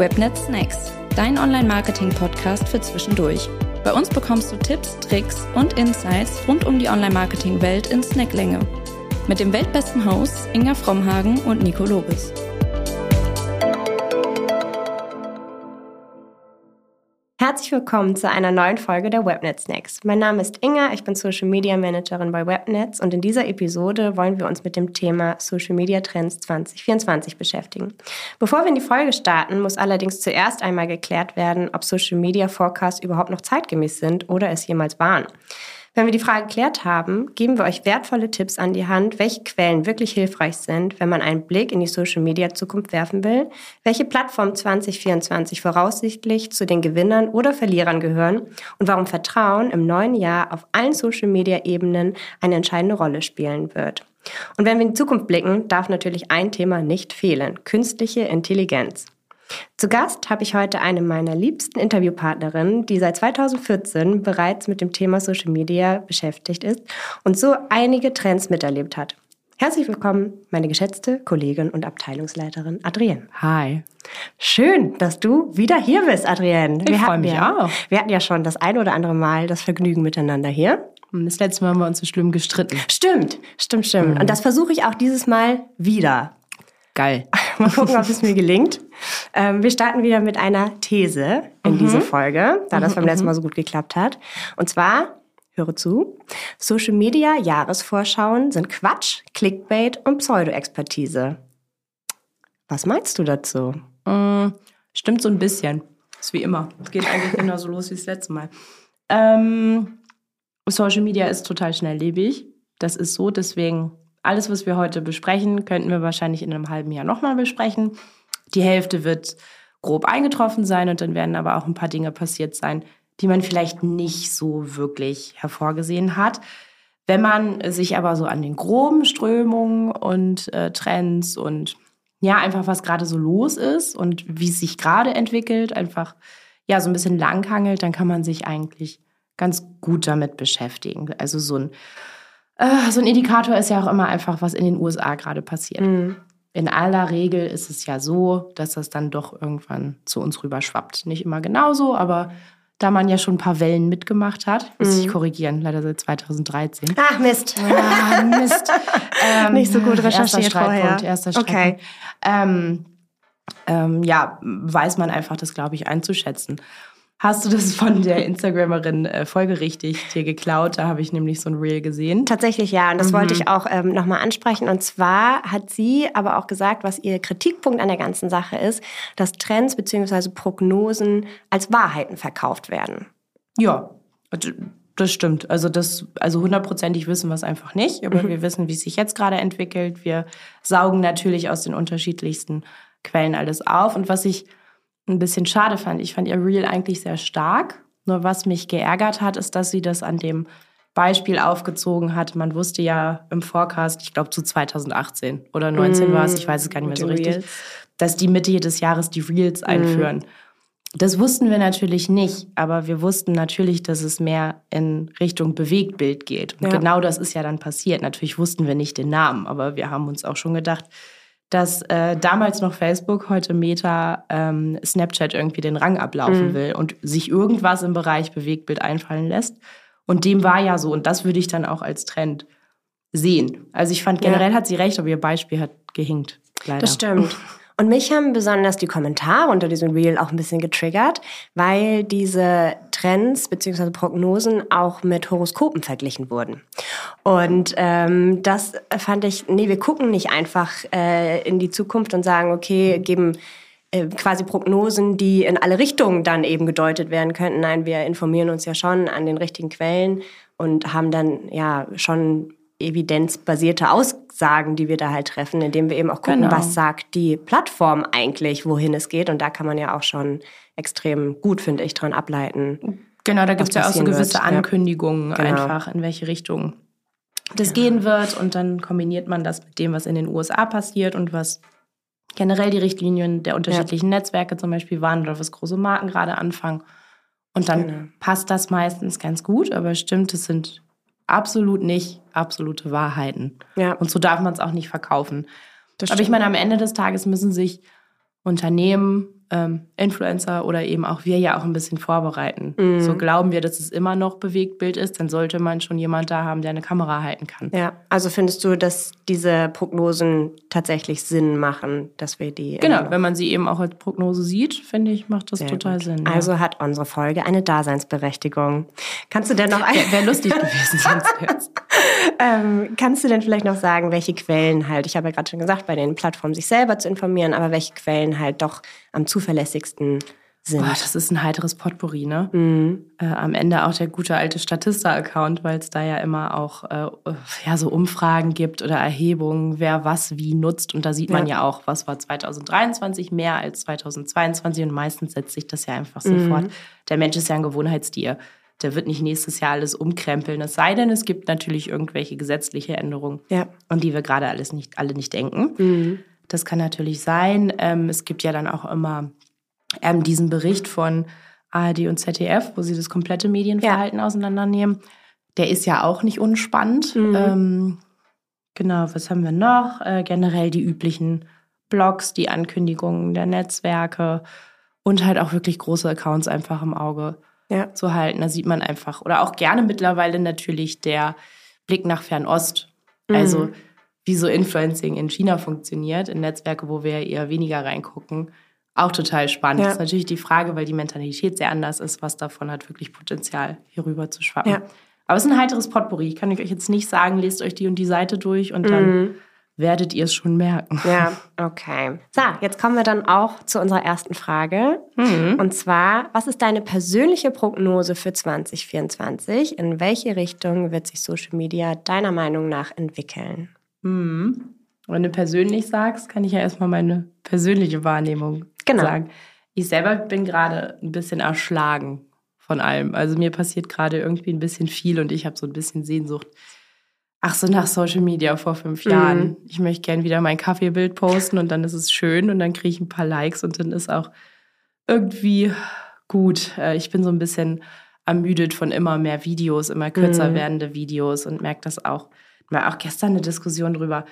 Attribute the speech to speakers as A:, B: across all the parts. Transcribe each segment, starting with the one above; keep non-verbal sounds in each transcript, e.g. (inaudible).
A: Webnet Snacks, dein Online-Marketing-Podcast für zwischendurch. Bei uns bekommst du Tipps, Tricks und Insights rund um die Online-Marketing-Welt in Snacklänge. Mit dem weltbesten Hosts Inga Frommhagen und Nico Lobes.
B: Herzlich willkommen zu einer neuen Folge der Webnet Snacks. Mein Name ist Inga, ich bin Social Media Managerin bei Webnets und in dieser Episode wollen wir uns mit dem Thema Social Media Trends 2024 beschäftigen. Bevor wir in die Folge starten, muss allerdings zuerst einmal geklärt werden, ob Social Media Forecasts überhaupt noch zeitgemäß sind oder es jemals waren. Wenn wir die Frage geklärt haben, geben wir euch wertvolle Tipps an die Hand, welche Quellen wirklich hilfreich sind, wenn man einen Blick in die Social-Media-Zukunft werfen will, welche Plattformen 2024 voraussichtlich zu den Gewinnern oder Verlierern gehören und warum Vertrauen im neuen Jahr auf allen Social-Media-Ebenen eine entscheidende Rolle spielen wird. Und wenn wir in die Zukunft blicken, darf natürlich ein Thema nicht fehlen, künstliche Intelligenz. Zu Gast habe ich heute eine meiner liebsten Interviewpartnerinnen, die seit 2014 bereits mit dem Thema Social Media beschäftigt ist und so einige Trends miterlebt hat. Herzlich willkommen, meine geschätzte Kollegin und Abteilungsleiterin Adrienne.
C: Hi.
B: Schön, dass du wieder hier bist, Adrienne.
C: Ich freue mich ja, auch.
B: Wir hatten ja schon das ein oder andere Mal das Vergnügen miteinander hier.
C: Das letzte Mal haben wir uns so schlimm gestritten.
B: Stimmt, stimmt, stimmt. Mhm. Und das versuche ich auch dieses Mal wieder.
C: Geil.
B: Mal gucken, ob es mir gelingt. Ähm, wir starten wieder mit einer These in mhm. diese Folge, da das beim letzten Mal so gut geklappt hat. Und zwar, höre zu, Social Media Jahresvorschauen sind Quatsch, Clickbait und Pseudo-Expertise. Was meinst du dazu?
C: Mhm, stimmt so ein bisschen. Ist wie immer. Es geht eigentlich genauso los wie das letzte Mal. Ähm, Social Media ist total schnelllebig. Das ist so, deswegen alles, was wir heute besprechen, könnten wir wahrscheinlich in einem halben Jahr nochmal besprechen. Die Hälfte wird grob eingetroffen sein und dann werden aber auch ein paar Dinge passiert sein, die man vielleicht nicht so wirklich hervorgesehen hat. Wenn man sich aber so an den groben Strömungen und äh, Trends und ja, einfach was gerade so los ist und wie es sich gerade entwickelt, einfach ja, so ein bisschen langhangelt, dann kann man sich eigentlich ganz gut damit beschäftigen. Also so ein äh, so ein Indikator ist ja auch immer einfach, was in den USA gerade passiert. Mhm. In aller Regel ist es ja so, dass das dann doch irgendwann zu uns rüber schwappt. Nicht immer genauso, aber da man ja schon ein paar Wellen mitgemacht hat, muss mhm. ich korrigieren, leider seit 2013.
B: Ach Mist.
C: Ah, Mist. (laughs)
B: ähm, Nicht so gut recherchiert
C: erster Streitpunkt,
B: vorher.
C: Erster Streitpunkt. Okay. Ähm, ähm, ja, weiß man einfach das, glaube ich, einzuschätzen. Hast du das von der Instagramerin äh, folgerichtig dir geklaut? Da habe ich nämlich so ein Reel gesehen.
B: Tatsächlich ja, und das mhm. wollte ich auch ähm, nochmal ansprechen. Und zwar hat sie aber auch gesagt, was ihr Kritikpunkt an der ganzen Sache ist, dass Trends bzw. Prognosen als Wahrheiten verkauft werden.
C: Ja, das stimmt. Also das, also hundertprozentig wissen wir es einfach nicht, aber mhm. wir wissen, wie es sich jetzt gerade entwickelt. Wir saugen natürlich aus den unterschiedlichsten Quellen alles auf. Und was ich ein bisschen schade fand. Ich fand ihr Reel eigentlich sehr stark. Nur was mich geärgert hat, ist, dass sie das an dem Beispiel aufgezogen hat. Man wusste ja im Forecast, ich glaube zu 2018 oder 19 mm, war es, ich weiß es gar nicht mehr so richtig, Reels. dass die Mitte des Jahres die Reels einführen. Mm. Das wussten wir natürlich nicht, aber wir wussten natürlich, dass es mehr in Richtung Bewegtbild geht. Und ja. genau das ist ja dann passiert. Natürlich wussten wir nicht den Namen, aber wir haben uns auch schon gedacht, dass äh, damals noch Facebook, heute Meta, ähm, Snapchat irgendwie den Rang ablaufen mhm. will und sich irgendwas im Bereich Bewegtbild einfallen lässt. Und dem war ja so. Und das würde ich dann auch als Trend sehen. Also ich fand generell ja. hat sie recht, aber ihr Beispiel hat gehinkt. Leider.
B: Das stimmt. (laughs) Und mich haben besonders die Kommentare unter diesem Reel auch ein bisschen getriggert, weil diese Trends bzw. Prognosen auch mit Horoskopen verglichen wurden. Und ähm, das fand ich, nee, wir gucken nicht einfach äh, in die Zukunft und sagen, okay, geben äh, quasi Prognosen, die in alle Richtungen dann eben gedeutet werden könnten. Nein, wir informieren uns ja schon an den richtigen Quellen und haben dann ja schon evidenzbasierte Aussagen, die wir da halt treffen, indem wir eben auch gucken, genau. was sagt die Plattform eigentlich, wohin es geht. Und da kann man ja auch schon extrem gut, finde ich, dran ableiten.
C: Genau, da gibt es ja auch so gewisse wird. Ankündigungen ja. genau. einfach, in welche Richtung das genau. gehen wird. Und dann kombiniert man das mit dem, was in den USA passiert und was generell die Richtlinien der unterschiedlichen ja. Netzwerke zum Beispiel waren oder was große Marken gerade anfangen. Und dann genau. passt das meistens ganz gut, aber stimmt, es sind absolut nicht absolute Wahrheiten. Ja. Und so darf man es auch nicht verkaufen. Aber ich meine, am Ende des Tages müssen sich Unternehmen ähm, Influencer oder eben auch wir ja auch ein bisschen vorbereiten.
B: Mhm.
C: So glauben wir, dass es immer noch Bewegtbild ist, dann sollte man schon jemand da haben, der eine Kamera halten kann.
B: Ja, also findest du, dass diese Prognosen tatsächlich Sinn machen, dass wir die.
C: Genau, wenn man sie eben auch als Prognose sieht, finde ich, macht das
B: Sehr
C: total
B: gut.
C: Sinn. ja.
B: Also hat unsere Folge eine Daseinsberechtigung. Kannst du denn noch (laughs) ein,
C: Wäre lustig gewesen sonst jetzt. (laughs) (laughs)
B: ähm, kannst du denn vielleicht noch sagen, welche Quellen halt, ich habe ja gerade schon gesagt, bei den Plattformen sich selber zu informieren, aber welche Quellen halt doch am zuverlässigsten sind?
C: Boah, das ist ein heiteres Potpourri, ne?
B: Mhm.
C: Äh, am Ende auch der gute alte Statista-Account, weil es da ja immer auch äh, ja, so Umfragen gibt oder Erhebungen, wer was wie nutzt. Und da sieht man
B: Ja.
C: ja, auch, was war 2023 mehr als 2022. Und meistens setzt sich das ja einfach
B: Mhm.
C: sofort. Der Mensch ist ja ein Gewohnheitstier. Der wird nicht nächstes Jahr alles umkrempeln. Es sei denn, es gibt natürlich irgendwelche gesetzliche Änderungen,
B: Ja.
C: an die wir gerade alles nicht, alle nicht denken.
B: Mhm.
C: Das kann natürlich sein. Ähm, es gibt ja dann auch immer ähm, diesen Bericht von ARD und ZDF, wo sie das komplette Medienverhalten auseinandernehmen. Der ist ja auch nicht unspannend.
B: Mhm.
C: Ähm, genau, was haben wir noch? Äh, generell die üblichen Blogs, die Ankündigungen der Netzwerke und halt auch wirklich große Accounts einfach im Auge
B: Ja.
C: zu halten. Da sieht man einfach, oder auch gerne mittlerweile natürlich der Blick nach Fernost.
B: Mhm.
C: Also wie so Influencing in China funktioniert, in Netzwerke, wo wir eher weniger reingucken. Auch total spannend.
B: Ja.
C: Das ist natürlich die Frage, weil die Mentalität sehr anders ist, was davon hat wirklich Potenzial, hier rüber zu schwappen.
B: Ja.
C: Aber es ist ein heiteres Potpourri. Ich kann euch jetzt nicht sagen, lest euch die und die Seite durch und dann
B: Mhm.
C: Werdet ihr es schon merken.
B: Ja, okay. So, jetzt kommen wir dann auch zu unserer ersten Frage.
C: Mhm.
B: Und zwar, was ist deine persönliche Prognose für 2024? In welche Richtung wird sich Social Media deiner Meinung nach entwickeln?
C: Mhm. Wenn du persönlich sagst, kann ich ja erstmal meine persönliche Wahrnehmung
B: Genau.
C: sagen. Ich selber bin gerade ein bisschen erschlagen von allem. Also mir passiert gerade irgendwie ein bisschen viel und ich habe so ein bisschen Sehnsucht. Ach so, nach Social Media vor fünf
B: Mhm.
C: Jahren. Ich möchte gern wieder mein Kaffeebild posten und dann ist es schön und dann kriege ich ein paar Likes und dann ist auch irgendwie gut. Äh, Ich bin so ein bisschen ermüdet von immer mehr Videos, immer kürzer
B: Mhm.
C: werdende Videos und merke das auch. War auch gestern eine Diskussion drüber,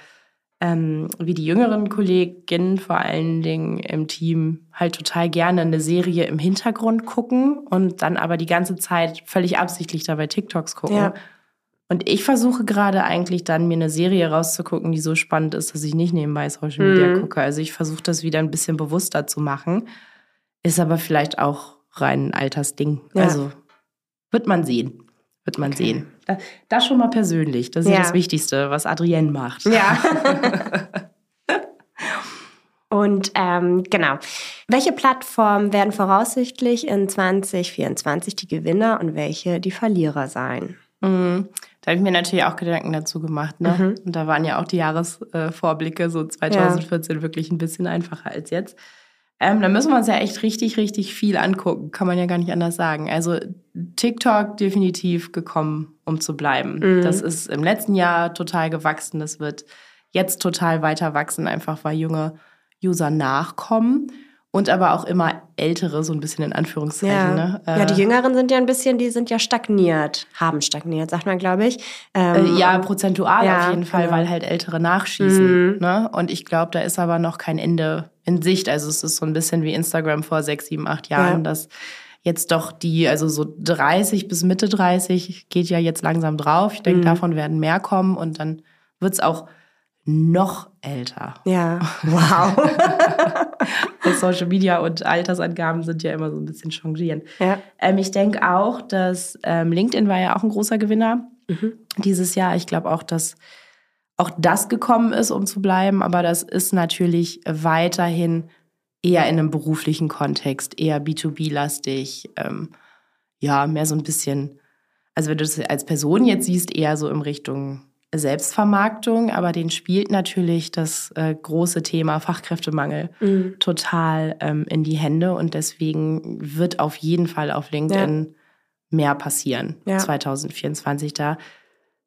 C: ähm, wie die jüngeren Kolleginnen vor allen Dingen im Team halt total gerne eine Serie im Hintergrund gucken und dann aber die ganze Zeit völlig absichtlich dabei TikToks gucken.
B: Ja.
C: Und ich versuche gerade eigentlich dann mir eine Serie rauszugucken, die so spannend ist, dass ich nicht nebenbei Social Media
B: Mhm.
C: gucke. Also ich versuche das wieder ein bisschen bewusster zu machen. Ist aber vielleicht auch rein ein Altersding.
B: Ja.
C: Also wird man sehen. Wird man
B: Okay.
C: sehen. Da- Das schon mal persönlich. Das ist. Ja. das Wichtigste, was Adrienne macht.
B: Ja. (laughs) Und ähm, genau. Welche Plattformen werden voraussichtlich in 2024 die Gewinner und welche die Verlierer sein?
C: Mhm. Da habe ich mir natürlich auch Gedanken dazu gemacht. Ne?
B: Mhm.
C: Und da waren ja auch die Jahresvorblicke so 2014 wirklich ein bisschen einfacher als jetzt. Ähm, da müssen wir uns ja echt richtig, richtig viel angucken. Kann man ja gar nicht anders sagen. Also TikTok definitiv gekommen, um zu bleiben.
B: Mhm.
C: Das ist im letzten Jahr total gewachsen. Das wird jetzt total weiter wachsen, einfach weil junge User nachkommen. Und aber auch immer ältere, so ein bisschen in Anführungszeichen.
B: Ja.
C: Ne?
B: ja, die
C: Äh,
B: Jüngeren sind ja ein bisschen, die sind ja stagniert, haben stagniert, sagt man, glaube ich. Ähm,
C: Äh, ja, prozentual
B: ja,
C: auf jeden Fall,
B: genau.
C: weil halt Ältere nachschießen.
B: Mhm.
C: Ne? Und ich glaube, da ist aber noch kein Ende in Sicht. Also es ist so ein bisschen wie Instagram vor sechs, sieben, acht Jahren,
B: Ja.
C: dass jetzt doch die, also so 30 bis Mitte 30 geht ja jetzt langsam drauf. Ich denke,
B: Mhm.
C: davon werden mehr kommen und dann wird es auch noch älter.
B: Ja, (laughs) wow.
C: Social Media und Altersangaben sind ja immer so ein bisschen jonglieren.
B: ja.
C: Ähm, ich denke auch, dass ähm, LinkedIn war ja auch ein großer Gewinner
B: Mhm.
C: dieses Jahr. Ich glaube auch, dass auch das gekommen ist, um zu bleiben. Aber das ist natürlich weiterhin eher in einem beruflichen Kontext, eher B2B-lastig. Ähm, ja, mehr so ein bisschen, also wenn du das als Person jetzt siehst, eher so in Richtung Selbstvermarktung. Aber den spielt natürlich das äh, große Thema Fachkräftemangel
B: Mhm.
C: total ähm, in die Hände und deswegen wird auf jeden Fall auf LinkedIn mehr passieren
B: Ja.
C: 2024 da.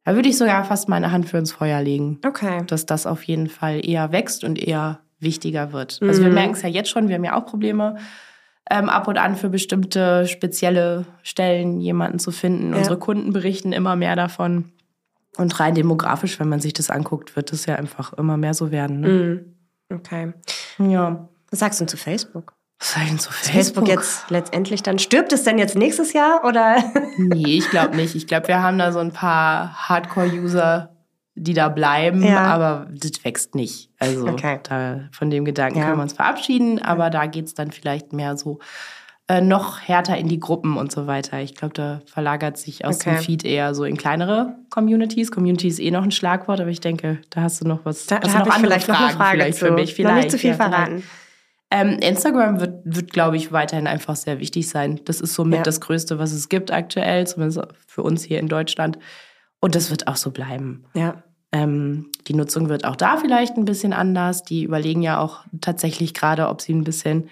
C: Da würde ich sogar fast meine Hand für ins Feuer legen,
B: Okay.
C: dass das auf jeden Fall eher wächst und eher wichtiger wird. Also wir
B: Mhm.
C: merken es ja jetzt schon, wir haben ja auch Probleme, ähm, ab und an für bestimmte spezielle Stellen jemanden zu finden.
B: Ja.
C: Unsere Kunden berichten immer mehr davon. Und rein demografisch, wenn man sich das anguckt, wird es ja einfach immer mehr so werden. Ne?
B: Mhm. Okay.
C: Ja.
B: Was sagst du zu Facebook?
C: Was soll denn so
B: Facebook? Facebook jetzt letztendlich dann? Stirbt es denn jetzt nächstes Jahr oder? (laughs)
C: nee, ich glaube nicht. Ich glaube, wir haben da so ein paar Hardcore-User, die da bleiben, ja. aber das wächst nicht. Also okay. da, von dem Gedanken ja. können wir uns verabschieden, aber da geht es dann vielleicht mehr so äh, noch härter in die Gruppen und so weiter. Ich glaube, da verlagert sich aus okay. dem Feed eher so in kleinere Communities. Community ist eh noch ein Schlagwort, aber ich denke, da hast du noch was.
B: Da,
C: da
B: habe ich vielleicht Fragen noch eine Frage vielleicht zu. für mich. Vielleicht, noch nicht zu viel ja, verraten.
C: Ähm, Instagram wird, wird glaube ich, weiterhin einfach sehr wichtig sein. Das ist somit ja. das Größte, was es gibt aktuell, zumindest für uns hier in Deutschland. Und das wird auch so bleiben.
B: Ja.
C: Ähm, die Nutzung wird auch da vielleicht ein bisschen anders. Die überlegen ja auch tatsächlich gerade, ob sie ein bisschen,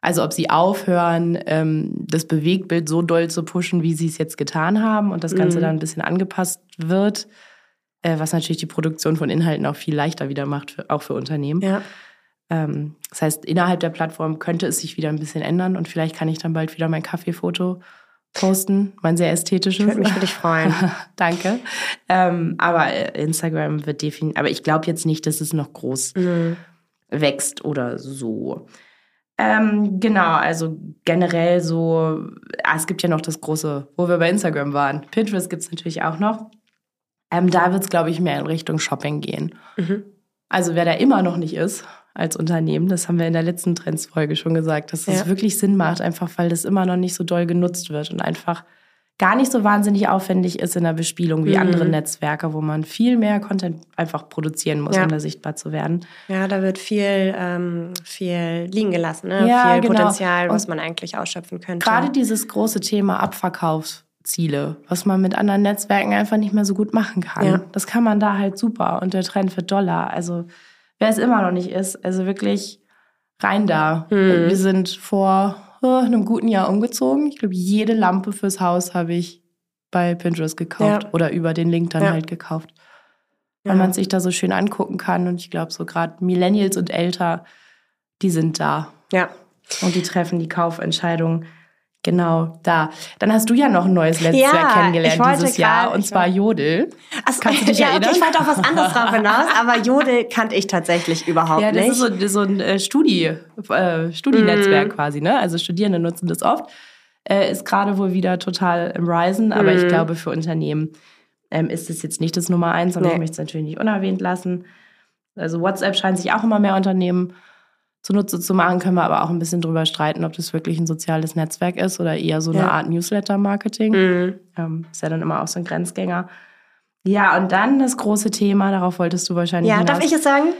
C: also ob sie aufhören, ähm, das Bewegtbild so doll zu pushen, wie sie es jetzt getan haben und das Ganze mhm. dann ein bisschen angepasst wird, äh, was natürlich die Produktion von Inhalten auch viel leichter wieder macht, für, auch für Unternehmen.
B: Ja.
C: Ähm, das heißt, innerhalb der Plattform könnte es sich wieder ein bisschen ändern und vielleicht kann ich dann bald wieder mein Kaffeefoto posten, mein sehr ästhetisches. Ich
B: würde mich für dich freuen. (laughs)
C: Danke. Ähm, aber Instagram wird definitiv, aber ich glaube jetzt nicht, dass es noch groß mhm. wächst oder so. Ähm, genau, also generell so, ah, es gibt ja noch das große, wo wir bei Instagram waren. Pinterest gibt es natürlich auch noch. Ähm, da wird es, glaube ich, mehr in Richtung Shopping gehen. Mhm. Also wer da immer noch nicht ist, als Unternehmen. Das haben wir in der letzten Trendsfolge schon gesagt, dass es ja. wirklich Sinn macht, einfach weil das immer noch nicht so doll genutzt wird und einfach gar nicht so wahnsinnig aufwendig ist in der Bespielung wie mhm. andere Netzwerke, wo man viel mehr Content einfach produzieren muss, ja. um da sichtbar zu werden.
B: Ja, da wird viel, ähm, viel liegen gelassen, ne? ja, viel genau. Potenzial, was man eigentlich ausschöpfen könnte.
C: Gerade dieses große Thema Abverkaufsziele, was man mit anderen Netzwerken einfach nicht mehr so gut machen kann. Ja. Das kann man da halt super und der Trend wird Dollar. Also wer es immer noch nicht ist. Also wirklich rein da. Mhm. Wir sind vor einem guten Jahr umgezogen. Ich glaube, jede Lampe fürs Haus habe ich bei Pinterest gekauft ja. oder über den Link dann ja. halt gekauft. Weil ja. man sich da so schön angucken kann. Und ich glaube, so gerade Millennials und älter, die sind da.
B: Ja.
C: Und die treffen die Kaufentscheidung Genau, da. Dann hast du ja noch ein neues Netzwerk ja, kennengelernt dieses Jahr, grad, und zwar Jodel.
B: Achso, Kannst du dich ja, erinnern? ich wollte auch was anderes drauf hinaus, aber Jodel kannte ich tatsächlich überhaupt nicht. Ja,
C: das nicht. ist so, so ein äh, Studi, äh, Studienetzwerk mm. quasi, ne? Also Studierende nutzen das oft. Äh, ist gerade wohl wieder total im Risen, aber mm. ich glaube, für Unternehmen ähm, ist es jetzt nicht das Nummer eins, aber nee. ich möchte es natürlich nicht unerwähnt lassen. Also WhatsApp scheint sich auch immer mehr Unternehmen zunutze zu machen, können wir aber auch ein bisschen drüber streiten, ob das wirklich ein soziales Netzwerk ist oder eher so eine ja. Art Newsletter-Marketing. Mhm. Ähm, ist ja dann immer auch so ein Grenzgänger. Ja, und dann das große Thema, darauf wolltest du wahrscheinlich
B: Ja, hinaus. darf ich es sagen?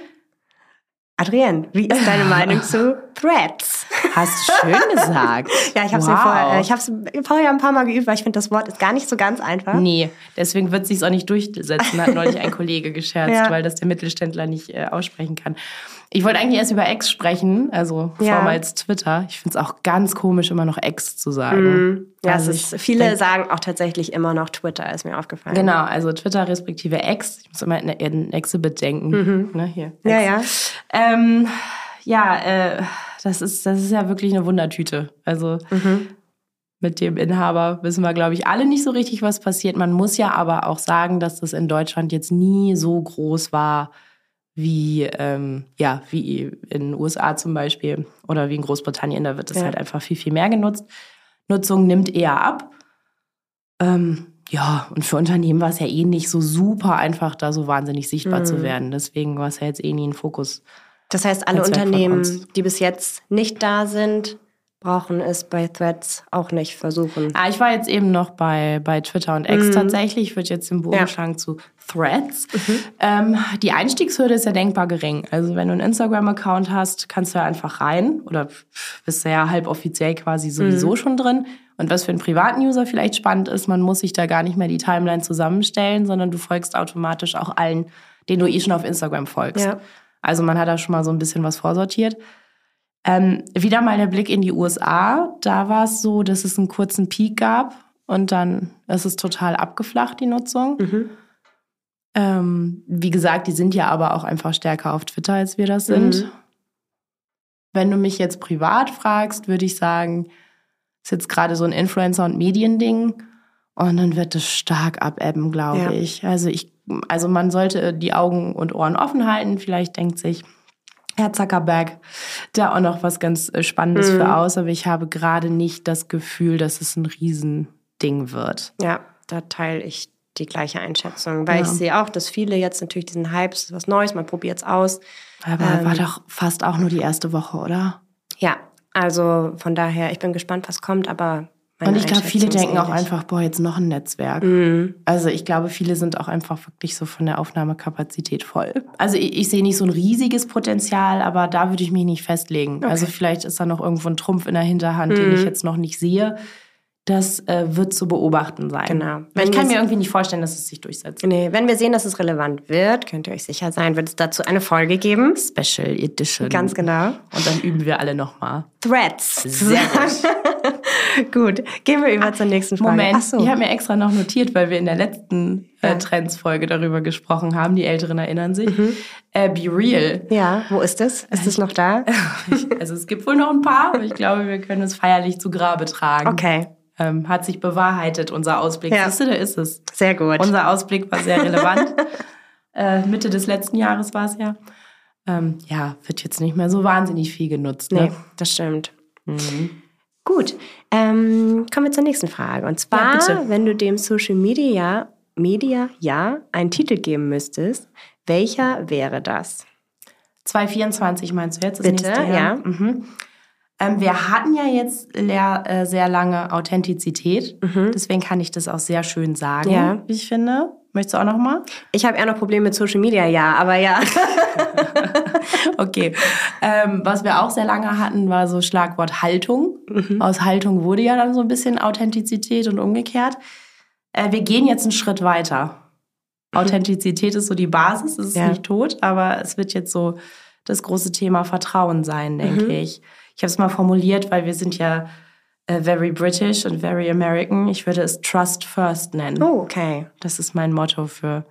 B: Adrienne, wie ist deine (laughs) Meinung zu Threads?
C: Hast du schön gesagt. (laughs)
B: ja, ich habe es wow. vorher, äh, ich habe es vorher ein paar Mal geübt, weil ich finde, das Wort ist gar nicht so ganz einfach.
C: Nee, deswegen wird es sich auch nicht durchsetzen, hat neulich ein Kollege (laughs) gescherzt, ja. weil das der Mittelständler nicht äh, aussprechen kann. Ich wollte eigentlich erst über X sprechen, also ja. vormals Twitter. Ich finde es auch ganz komisch, immer noch X zu sagen.
B: Mm. Ja, also ist, viele denk, sagen auch tatsächlich immer noch Twitter, ist mir aufgefallen.
C: Genau, also Twitter respektive X. Ich muss immer in, in Exhibit denken.
B: Mhm.
C: Ne, hier, X.
B: Ja, ja.
C: Ähm, ja, äh, das, ist, das ist ja wirklich eine Wundertüte. Also mhm. mit dem Inhaber wissen wir, glaube ich, alle nicht so richtig, was passiert. Man muss ja aber auch sagen, dass das in Deutschland jetzt nie so groß war wie, ähm, ja, wie in den USA zum Beispiel oder wie in Großbritannien. Da wird es ja. halt einfach viel, viel mehr genutzt. Nutzung nimmt eher ab. Ähm, ja, und für Unternehmen war es ja eh nicht so super einfach, da so wahnsinnig sichtbar mhm. zu werden. Deswegen war es ja jetzt eh nie ein Fokus.
B: Das heißt, alle Unternehmen, die bis jetzt nicht da sind, brauchen es bei Threads auch nicht versuchen.
C: Ah, ich war jetzt eben noch bei, bei Twitter und X mhm. tatsächlich. Ich würde jetzt den Bogen ja. schlagen zu Threads. Mhm. Ähm, die Einstiegshürde ist ja denkbar gering. Also wenn du einen Instagram-Account hast, kannst du ja einfach rein oder bist du ja halb offiziell quasi sowieso mhm. schon drin. Und was für einen privaten User vielleicht spannend ist, man muss sich da gar nicht mehr die Timeline zusammenstellen, sondern du folgst automatisch auch allen, denen du eh schon auf Instagram folgst. Ja. Also man hat da schon mal so ein bisschen was vorsortiert. Ähm, wieder mal der Blick in die USA. Da war es so, dass es einen kurzen Peak gab und dann ist es total abgeflacht, die Nutzung. Mhm. Ähm, wie gesagt, die sind ja aber auch einfach stärker auf Twitter, als wir das sind. Mhm. Wenn du mich jetzt privat fragst, würde ich sagen, ist jetzt gerade so ein Influencer- und Mediending. Und dann wird es stark abebben, glaube ja. ich. Also ich, also man sollte die Augen und Ohren offen halten. Vielleicht denkt sich, Herr Zuckerberg, da auch noch was ganz äh, Spannendes mhm. für aus, aber ich habe gerade nicht das Gefühl, dass es ein Riesending wird.
B: Ja, da teile ich die gleiche Einschätzung, weil ja. ich sehe auch, dass viele jetzt natürlich diesen Hype, ist was Neues, man probiert es aus.
C: Aber ähm, war doch fast auch nur die erste Woche, oder?
B: Ja, also von daher, ich bin gespannt, was kommt, aber
C: und ich glaube, viele denken auch einfach, boah, jetzt noch ein Netzwerk. Mhm. Also ich glaube, viele sind auch einfach wirklich so von der Aufnahmekapazität voll. Also ich, ich sehe nicht so ein riesiges Potenzial, aber da würde ich mich nicht festlegen. Okay. Also vielleicht ist da noch irgendwo ein Trumpf in der Hinterhand, mhm. den ich jetzt noch nicht sehe. Das äh, wird zu beobachten sein.
B: Genau.
C: Wenn ich kann mir irgendwie nicht vorstellen, dass es sich durchsetzt.
B: Nee, wenn wir sehen, dass es relevant wird, könnt ihr euch sicher sein, wird es dazu eine Folge geben.
C: Special Edition.
B: Ganz genau.
C: Und dann üben wir alle nochmal.
B: Threads.
C: Sehr gut. (laughs) (laughs)
B: gut, gehen wir über zur nächsten Frage.
C: Moment, so. ich habe mir extra noch notiert, weil wir in der letzten äh. Trends-Folge darüber gesprochen haben. Die Älteren erinnern sich. Mhm. Äh, Be Real.
B: Ja, wo ist es? Ist es noch da? (laughs)
C: also es gibt wohl noch ein paar, aber ich glaube, wir können es feierlich zu Grabe tragen.
B: Okay
C: ähm, hat sich bewahrheitet, unser Ausblick. Ja. Siehst du, da ist es.
B: Sehr gut.
C: Unser Ausblick war sehr relevant. (laughs) äh, Mitte des letzten Jahres war es ja. Ähm, ja, wird jetzt nicht mehr so wahnsinnig viel genutzt. Ne? Nee,
B: das stimmt. Mhm. Gut, ähm, kommen wir zur nächsten Frage. Und zwar, ja, wenn du dem Social Media, Media ja einen Titel geben müsstest, welcher wäre das?
C: 2024 meinst du jetzt?
B: Das Bitte, nächste Jahr? ja.
C: Mhm. Ähm, wir hatten ja jetzt leer, äh, sehr lange Authentizität. Mhm. Deswegen kann ich das auch sehr schön sagen,
B: ja.
C: wie ich finde. Möchtest du auch noch mal?
B: Ich habe eher noch Probleme mit Social Media, ja, aber ja. (laughs)
C: okay. Ähm, was wir auch sehr lange hatten, war so Schlagwort Haltung. Mhm. Aus Haltung wurde ja dann so ein bisschen Authentizität und umgekehrt. Äh, wir gehen jetzt einen Schritt weiter. Mhm. Authentizität ist so die Basis, es ist ja. nicht tot, aber es wird jetzt so das große Thema Vertrauen sein, denke mhm. ich. Ich habe es mal formuliert, weil wir sind ja äh, very British und very American. Ich würde es Trust First nennen.
B: Oh, okay.
C: Das ist mein Motto für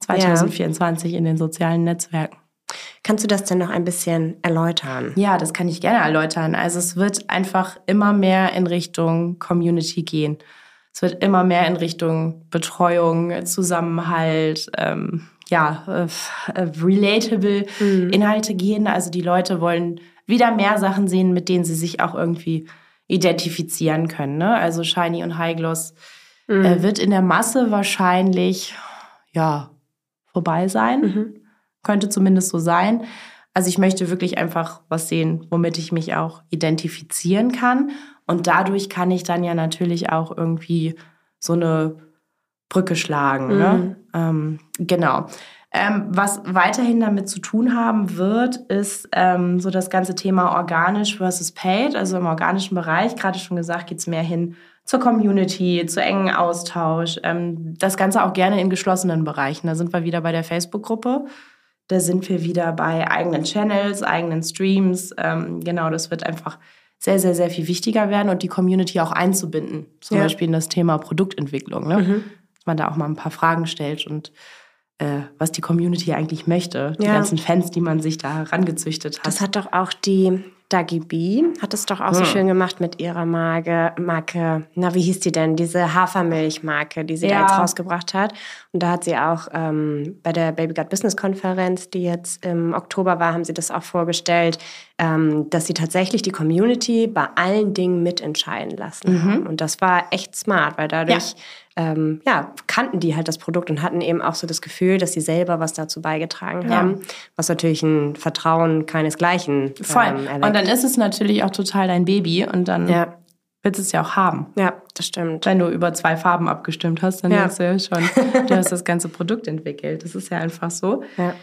C: 2024 ja. in den sozialen Netzwerken.
B: Kannst du das denn noch ein bisschen erläutern?
C: Ja, das kann ich gerne erläutern. Also es wird einfach immer mehr in Richtung Community gehen. Es wird immer mehr in Richtung Betreuung, Zusammenhalt, ähm, ja, äh, äh relatable mhm. Inhalte gehen. Also die Leute wollen wieder mehr Sachen sehen, mit denen sie sich auch irgendwie identifizieren können. Ne? Also Shiny und High Gloss mhm. äh, wird in der Masse wahrscheinlich ja vorbei sein. Mhm. Könnte zumindest so sein. Also ich möchte wirklich einfach was sehen, womit ich mich auch identifizieren kann. Und dadurch kann ich dann ja natürlich auch irgendwie so eine Brücke schlagen. Ne? Mhm. Ne? Ähm, genau. Ähm, was weiterhin damit zu tun haben wird, ist ähm, so das ganze Thema organisch versus paid. Also im organischen Bereich, gerade schon gesagt, geht es mehr hin zur Community, zu engen Austausch. Ähm, das Ganze auch gerne in geschlossenen Bereichen. Da sind wir wieder bei der Facebook-Gruppe. Da sind wir wieder bei eigenen Channels, eigenen Streams. Ähm, genau, das wird einfach sehr, sehr, sehr viel wichtiger werden und die Community auch einzubinden. Zum ja. Beispiel in das Thema Produktentwicklung. Ne? Mhm. Dass man da auch mal ein paar Fragen stellt und äh, was die Community eigentlich möchte. Die ja. ganzen Fans, die man sich da herangezüchtet hat.
B: Das hat doch auch die Dagi B, hat es doch auch hm. so schön gemacht mit ihrer Marke, Marke, na, wie hieß die denn? Diese Hafermilchmarke, die sie ja. da jetzt rausgebracht hat. Und da hat sie auch ähm, bei der Baby Gut Business Konferenz, die jetzt im Oktober war, haben sie das auch vorgestellt, ähm, dass sie tatsächlich die Community bei allen Dingen mitentscheiden lassen mhm. haben. Und das war echt smart, weil dadurch ja. Ähm, ja. kannten die halt das Produkt und hatten eben auch so das Gefühl, dass sie selber was dazu beigetragen haben, ja. was natürlich ein Vertrauen keinesgleichen
C: Voll. Ähm, erweckt. Und dann ist es natürlich auch total dein Baby und dann ja willst es ja auch haben.
B: Ja, das stimmt.
C: Wenn du über zwei Farben abgestimmt hast, dann ja. denkst du ja schon, (laughs) du hast das ganze Produkt entwickelt. Das ist ja einfach so.
B: Ja.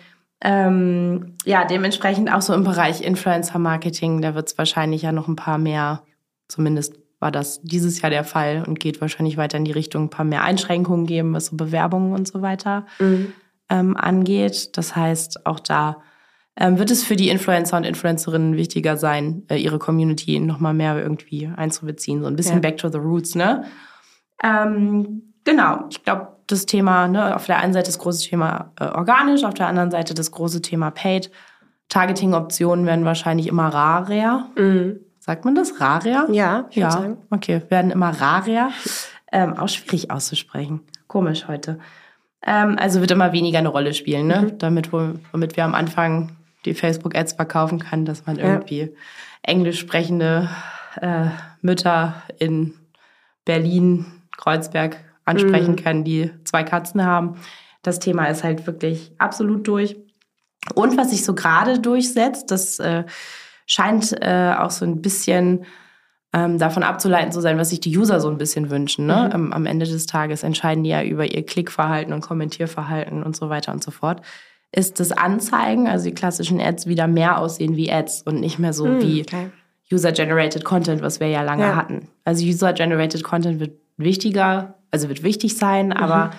C: Ähm, ja, dementsprechend auch so im Bereich Influencer-Marketing, da wird es wahrscheinlich ja noch ein paar mehr, zumindest war das dieses Jahr der Fall und geht wahrscheinlich weiter in die Richtung, ein paar mehr Einschränkungen geben, was so Bewerbungen und so weiter mhm. ähm, angeht. Das heißt, auch da ähm, wird es für die Influencer und Influencerinnen wichtiger sein, äh, ihre Community nochmal mehr irgendwie einzubeziehen. So ein bisschen ja. back to the roots, ne? Ähm, genau, ich glaube, das Thema, ne, auf der einen Seite das große Thema äh, organisch, auf der anderen Seite das große Thema paid. Targeting-Optionen werden wahrscheinlich immer rarer. Mhm. Sagt man das? Rarer?
B: Ja,
C: ich ja. Sagen. Okay, werden immer rarer. Ähm, auch schwierig auszusprechen. Komisch heute. Ähm, also wird immer weniger eine Rolle spielen, ne? Mhm. Damit, womit wir am Anfang die Facebook-Ads verkaufen kann, dass man irgendwie englisch sprechende äh, Mütter in Berlin, Kreuzberg ansprechen mhm. kann, die zwei Katzen haben. Das Thema ist halt wirklich absolut durch. Und was sich so gerade durchsetzt, das äh, scheint äh, auch so ein bisschen ähm, davon abzuleiten zu sein, was sich die User so ein bisschen wünschen. Ne? Mhm. Am, am Ende des Tages entscheiden die ja über ihr Klickverhalten und Kommentierverhalten und so weiter und so fort. Ist das Anzeigen, also die klassischen Ads, wieder mehr aussehen wie Ads und nicht mehr so mhm, wie okay. User-Generated Content, was wir ja lange ja. hatten. Also User-Generated Content wird wichtiger, also wird wichtig sein, mhm.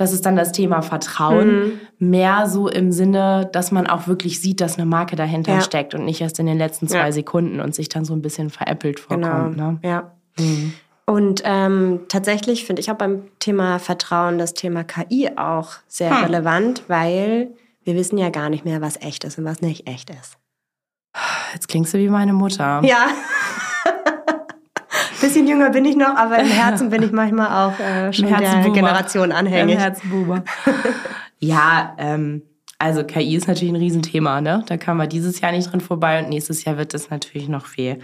C: Das ist dann das Thema Vertrauen. Mhm. Mehr so im Sinne, dass man auch wirklich sieht, dass eine Marke dahinter ja. steckt und nicht erst in den letzten zwei ja. Sekunden und sich dann so ein bisschen veräppelt vorkommt. Genau. Ne?
B: Ja. Mhm. Und ähm, tatsächlich finde ich auch beim Thema Vertrauen das Thema KI auch sehr hm. relevant, weil wir wissen ja gar nicht mehr, was echt ist und was nicht echt ist.
C: Jetzt klingst du wie meine Mutter.
B: Ja. (laughs) Bisschen jünger bin ich noch, aber im Herzen bin ich manchmal auch äh, schon der Generation anhängig. Im
C: Herzenbuber. ja, ähm, also KI ist natürlich ein Riesenthema, ne? Da kann man dieses Jahr nicht drin vorbei und nächstes Jahr wird es natürlich noch viel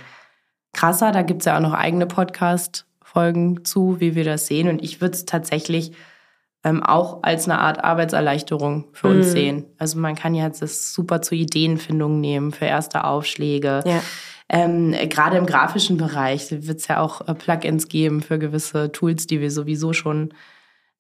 C: krasser. Da gibt es ja auch noch eigene Podcast-Folgen zu, wie wir das sehen. Und ich würde es tatsächlich ähm, auch als eine Art Arbeitserleichterung für uns mhm. sehen. Also man kann ja das super zur Ideenfindung nehmen, für erste Aufschläge. Ja. Ähm, Gerade im grafischen Bereich wird es ja auch äh, Plugins geben für gewisse Tools, die wir sowieso schon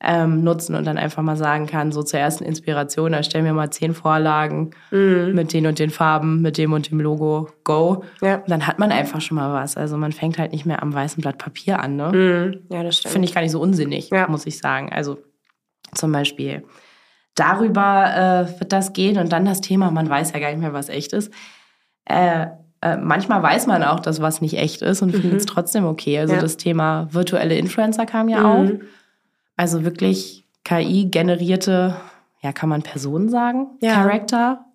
C: ähm, nutzen und dann einfach mal sagen kann, so zur ersten Inspiration, erstellen wir mal zehn Vorlagen mhm. mit den und den Farben, mit dem und dem Logo, go. Ja. dann hat man einfach schon mal was. Also man fängt halt nicht mehr am weißen Blatt Papier an. Ne?
B: Mhm. Ja, das stimmt.
C: Finde ich gar nicht so unsinnig, ja. muss ich sagen. Also zum Beispiel darüber äh, wird das gehen und dann das Thema, man weiß ja gar nicht mehr, was echt ist. Äh, äh, manchmal weiß man auch, dass was nicht echt ist und mhm. findet es trotzdem okay. Also ja. das Thema virtuelle Influencer kam ja mhm. auf. Also wirklich KI-generierte, ja, kann man Personen sagen? Ja. Charakter,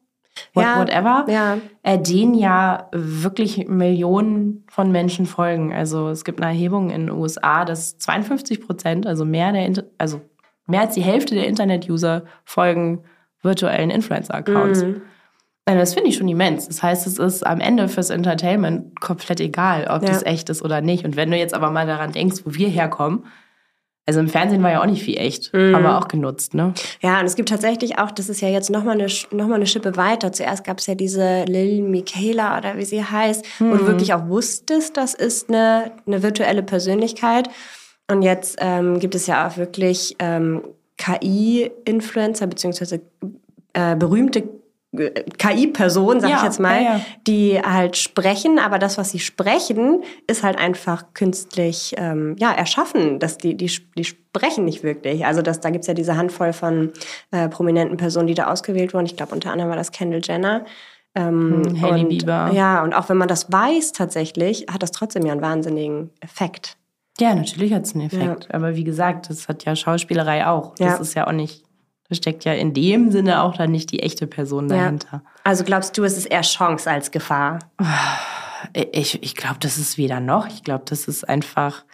C: what, ja. whatever. Ja. Äh, denen ja wirklich Millionen von Menschen folgen. Also es gibt eine Erhebung in den USA, dass 52 Prozent, also mehr der, also mehr als die Hälfte der Internet-User folgen virtuellen Influencer-Accounts. Mhm. Das finde ich schon immens. Das heißt, es ist am Ende fürs Entertainment komplett egal, ob ja. das echt ist oder nicht. Und wenn du jetzt aber mal daran denkst, wo wir herkommen, also im Fernsehen war ja auch nicht viel echt, mhm. aber auch genutzt, ne?
B: Ja, und es gibt tatsächlich auch, das ist ja jetzt nochmal eine, noch mal eine Schippe weiter. Zuerst gab es ja diese Lil Michaela oder wie sie heißt, mhm. wo du mhm. wirklich auch wusstest, das ist eine, eine virtuelle Persönlichkeit. Und jetzt ähm, gibt es ja auch wirklich ähm, KI-Influencer beziehungsweise äh, berühmte KI-Person, sag ja, ich jetzt mal, ja, ja. die halt sprechen, aber das, was sie sprechen, ist halt einfach künstlich ähm, ja, erschaffen. Dass die, die, die sprechen nicht wirklich. Also das, da gibt's ja diese Handvoll von äh, prominenten Personen, die da ausgewählt wurden. Ich glaube, unter anderem war das Kendall Jenner.
C: Ähm, hm, Hailey Bieber.
B: Ja, und auch wenn man das weiß tatsächlich, hat das trotzdem ja einen wahnsinnigen Effekt.
C: Ja, natürlich hat es einen Effekt. Aber wie gesagt, das hat ja Schauspielerei auch. Das ist ja auch nicht steckt ja in dem Sinne auch dann nicht die echte Person dahinter. Ja.
B: Also glaubst du, es ist eher Chance als Gefahr?
C: Ich, ich glaube, das ist weder noch. Ich glaube, das ist einfach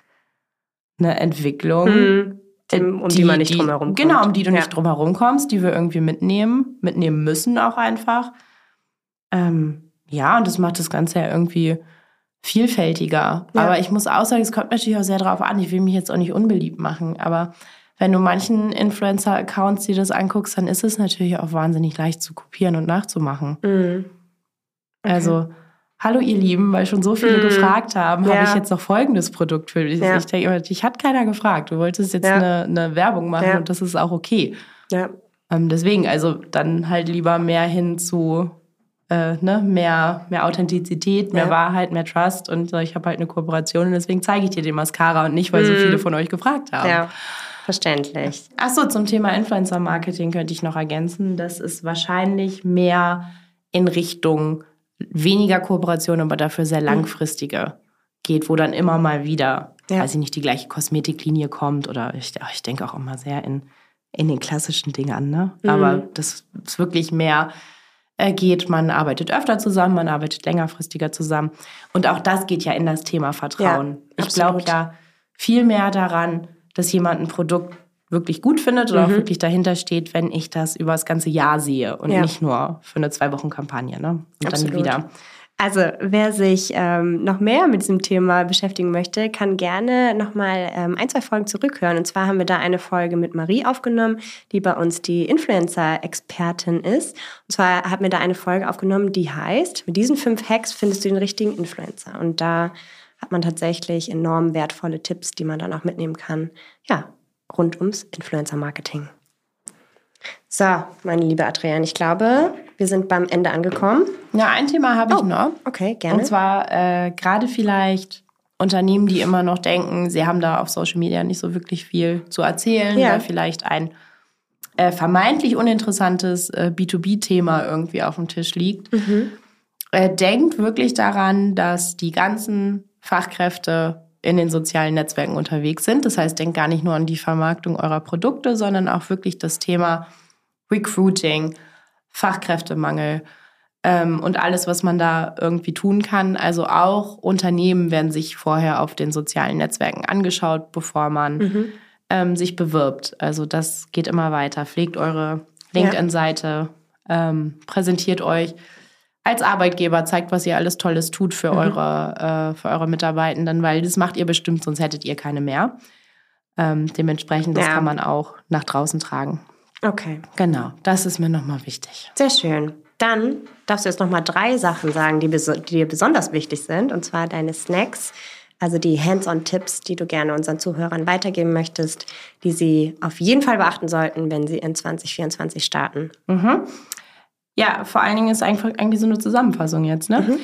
C: eine Entwicklung.
B: Mhm. Um die, die, man nicht drumherum
C: kommt. Genau, um die du ja. nicht drumherum kommst, die wir irgendwie mitnehmen, mitnehmen müssen auch einfach. Ähm, ja, und das macht das Ganze ja irgendwie vielfältiger. Ja. Aber ich muss auch sagen, es kommt natürlich auch sehr darauf an. Ich will mich jetzt auch nicht unbeliebt machen, aber wenn du manchen Influencer-Accounts dir das anguckst, dann ist es natürlich auch wahnsinnig leicht zu kopieren und nachzumachen. Mhm. Okay. Also, hallo ihr Lieben, weil schon so viele mhm. gefragt haben, ja. habe ich jetzt noch folgendes Produkt für dich. Ja. Ich denke immer, dich hat keiner gefragt. Du wolltest jetzt ja. eine, eine, Werbung machen und das ist auch okay. Ähm, deswegen, also dann halt lieber mehr hin zu äh, ne, mehr, mehr Authentizität, mehr Wahrheit, mehr Trust und äh, ich habe halt eine Kooperation und deswegen zeige ich dir den Mascara und nicht, weil so viele von euch gefragt haben. Ja.
B: Verständlich.
C: Achso, zum Thema Influencer-Marketing könnte ich noch ergänzen, dass es wahrscheinlich mehr in Richtung weniger Kooperation, aber dafür sehr hm. langfristige geht, wo dann immer mal wieder, ja. weiß ich nicht, die gleiche Kosmetiklinie kommt oder ich, ich denke auch immer sehr in, in den klassischen Dingen an, ne? Mhm. Aber das ist wirklich mehr geht, man arbeitet öfter zusammen, man arbeitet längerfristiger zusammen. Und auch das geht ja in das Thema Vertrauen. Ja, ich glaube ja viel mehr daran, dass jemand ein Produkt wirklich gut findet oder mhm. auch wirklich dahinter steht, wenn ich das über das ganze Jahr sehe und ja. nicht nur für eine zwei Wochen Kampagne. Ne? Und Absolut. dann wieder.
B: Also wer sich ähm, noch mehr mit diesem Thema beschäftigen möchte, kann gerne nochmal ähm, ein, zwei Folgen zurückhören. Und zwar haben wir da eine Folge mit Marie aufgenommen, die bei uns die Influencer-Expertin ist. Und zwar haben wir da eine Folge aufgenommen, die heißt, mit diesen fünf Hacks findest du den richtigen Influencer. Und da hat man tatsächlich enorm wertvolle Tipps, die man dann auch mitnehmen kann. Ja, rund ums Influencer-Marketing. So, meine liebe Adrian, ich glaube, wir sind beim Ende angekommen.
C: Ja, ein Thema habe ich oh, noch.
B: Okay, gerne.
C: Und zwar äh, gerade vielleicht Unternehmen, die immer noch denken, sie haben da auf Social Media nicht so wirklich viel zu erzählen, ja. weil vielleicht ein äh, vermeintlich uninteressantes äh, B2B-Thema irgendwie auf dem Tisch liegt. Mhm. Äh, denkt wirklich daran, dass die ganzen Fachkräfte in den sozialen Netzwerken unterwegs sind. Das heißt, denkt gar nicht nur an die Vermarktung eurer Produkte, sondern auch wirklich das Thema Recruiting, Fachkräftemangel ähm, und alles, was man da irgendwie tun kann. Also auch Unternehmen werden sich vorher auf den sozialen Netzwerken angeschaut, bevor man mhm. ähm, sich bewirbt. Also das geht immer weiter. Pflegt eure LinkedIn-Seite, ähm, präsentiert euch als Arbeitgeber zeigt, was ihr alles Tolles tut für, mhm. eure, äh, für eure Mitarbeitenden, weil das macht ihr bestimmt, sonst hättet ihr keine mehr. Ähm, dementsprechend, das ja. kann man auch nach draußen tragen.
B: Okay.
C: Genau, das ist mir nochmal wichtig.
B: Sehr schön. Dann darfst du jetzt nochmal drei Sachen sagen, die, die dir besonders wichtig sind, und zwar deine Snacks, also die Hands-on-Tipps, die du gerne unseren Zuhörern weitergeben möchtest, die sie auf jeden Fall beachten sollten, wenn sie in 2024 starten.
C: Mhm. Ja, vor allen Dingen ist einfach eigentlich so eine Zusammenfassung jetzt. Ne? Mhm.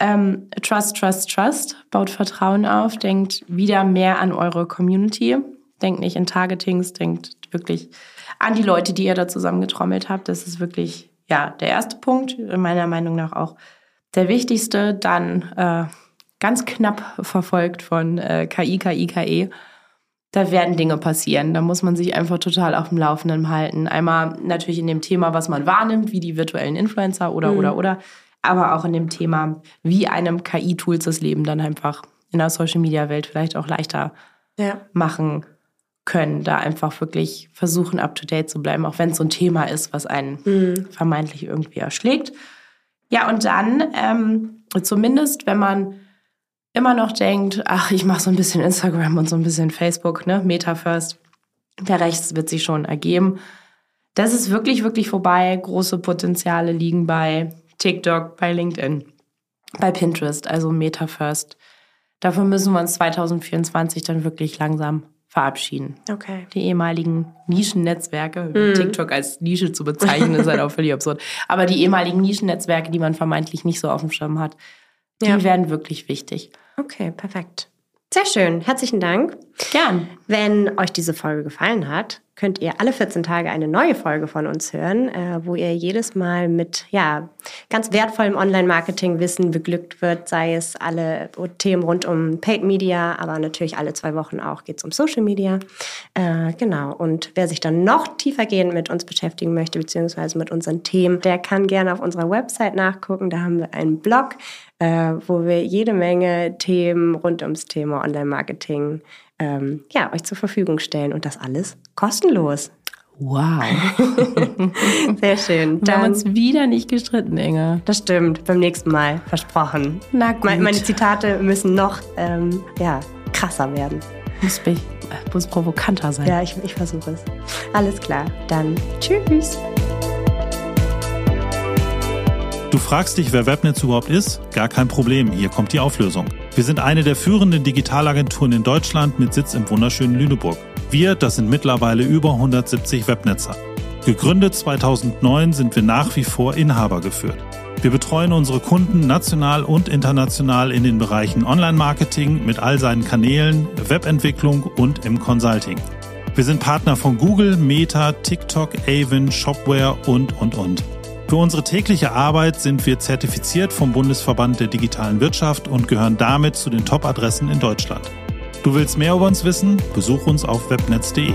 C: Ähm, trust, trust, trust. Baut Vertrauen auf. Denkt wieder mehr an eure Community. Denkt nicht in Targetings. Denkt wirklich an die Leute, die ihr da zusammengetrommelt habt. Das ist wirklich ja der erste Punkt. Meiner Meinung nach auch der wichtigste. Dann äh, ganz knapp verfolgt von äh, KI, KI, KI da werden Dinge passieren. Da muss man sich einfach total auf dem Laufenden halten. Einmal natürlich in dem Thema, was man wahrnimmt, wie die virtuellen Influencer oder, mhm. oder, oder. Aber auch in dem Thema, wie einem KI-Tools das Leben dann einfach in der Social-Media-Welt vielleicht auch leichter ja. machen können. Da einfach wirklich versuchen, up-to-date zu bleiben, auch wenn es so ein Thema ist, was einen mhm. vermeintlich irgendwie erschlägt. Ja, und dann ähm, zumindest, wenn man immer noch denkt, ach, ich mache so ein bisschen Instagram und so ein bisschen Facebook, ne, Meta First, der Rechts wird sich schon ergeben. Das ist wirklich, wirklich vorbei. Große Potenziale liegen bei TikTok, bei LinkedIn, bei Pinterest, also Meta First. Dafür müssen wir uns 2024 dann wirklich langsam verabschieden.
B: Okay.
C: Die ehemaligen Nischennetzwerke, mhm. TikTok als Nische zu bezeichnen, ist halt auch völlig absurd. (laughs) Aber die ehemaligen Nischennetzwerke, die man vermeintlich nicht so auf dem Schirm hat, die ja. werden wirklich wichtig.
B: Okay, perfekt. Sehr schön. Herzlichen Dank.
C: Gern.
B: Wenn euch diese Folge gefallen hat, könnt ihr alle 14 Tage eine neue Folge von uns hören, äh, wo ihr jedes Mal mit ja, ganz wertvollem Online-Marketing-Wissen beglückt wird, sei es alle Themen rund um Paid Media, aber natürlich alle zwei Wochen auch geht es um Social Media. Äh, genau. Und wer sich dann noch tiefergehend mit uns beschäftigen möchte, beziehungsweise mit unseren Themen, der kann gerne auf unserer Website nachgucken. Da haben wir einen Blog, äh, wo wir jede Menge Themen rund ums Thema Online-Marketing ähm, ja, euch zur Verfügung stellen und das alles kostenlos.
C: Wow. (laughs)
B: Sehr schön.
C: Wir haben uns wieder nicht gestritten, Inge.
B: Das stimmt. Beim nächsten Mal. Versprochen.
C: Na gut.
B: Meine, meine Zitate müssen noch ähm, ja, krasser werden.
C: Muss, mich, muss provokanter sein.
B: Ja, ich, ich versuche es. Alles klar. Dann tschüss.
D: Du fragst dich, wer Webnetz überhaupt ist? Gar kein Problem, hier kommt die Auflösung. Wir sind eine der führenden Digitalagenturen in Deutschland mit Sitz im wunderschönen Lüneburg. Wir, das sind mittlerweile über 170 Webnetzer. Gegründet 2009 sind wir nach wie vor Inhaber geführt. Wir betreuen unsere Kunden national und international in den Bereichen Online-Marketing mit all seinen Kanälen, Webentwicklung und im Consulting. Wir sind Partner von Google, Meta, TikTok, Avon, Shopware und, und, und. Für unsere tägliche Arbeit sind wir zertifiziert vom Bundesverband der digitalen Wirtschaft und gehören damit zu den Top-Adressen in Deutschland. Du willst mehr über uns wissen? Besuch uns auf webnetz.de.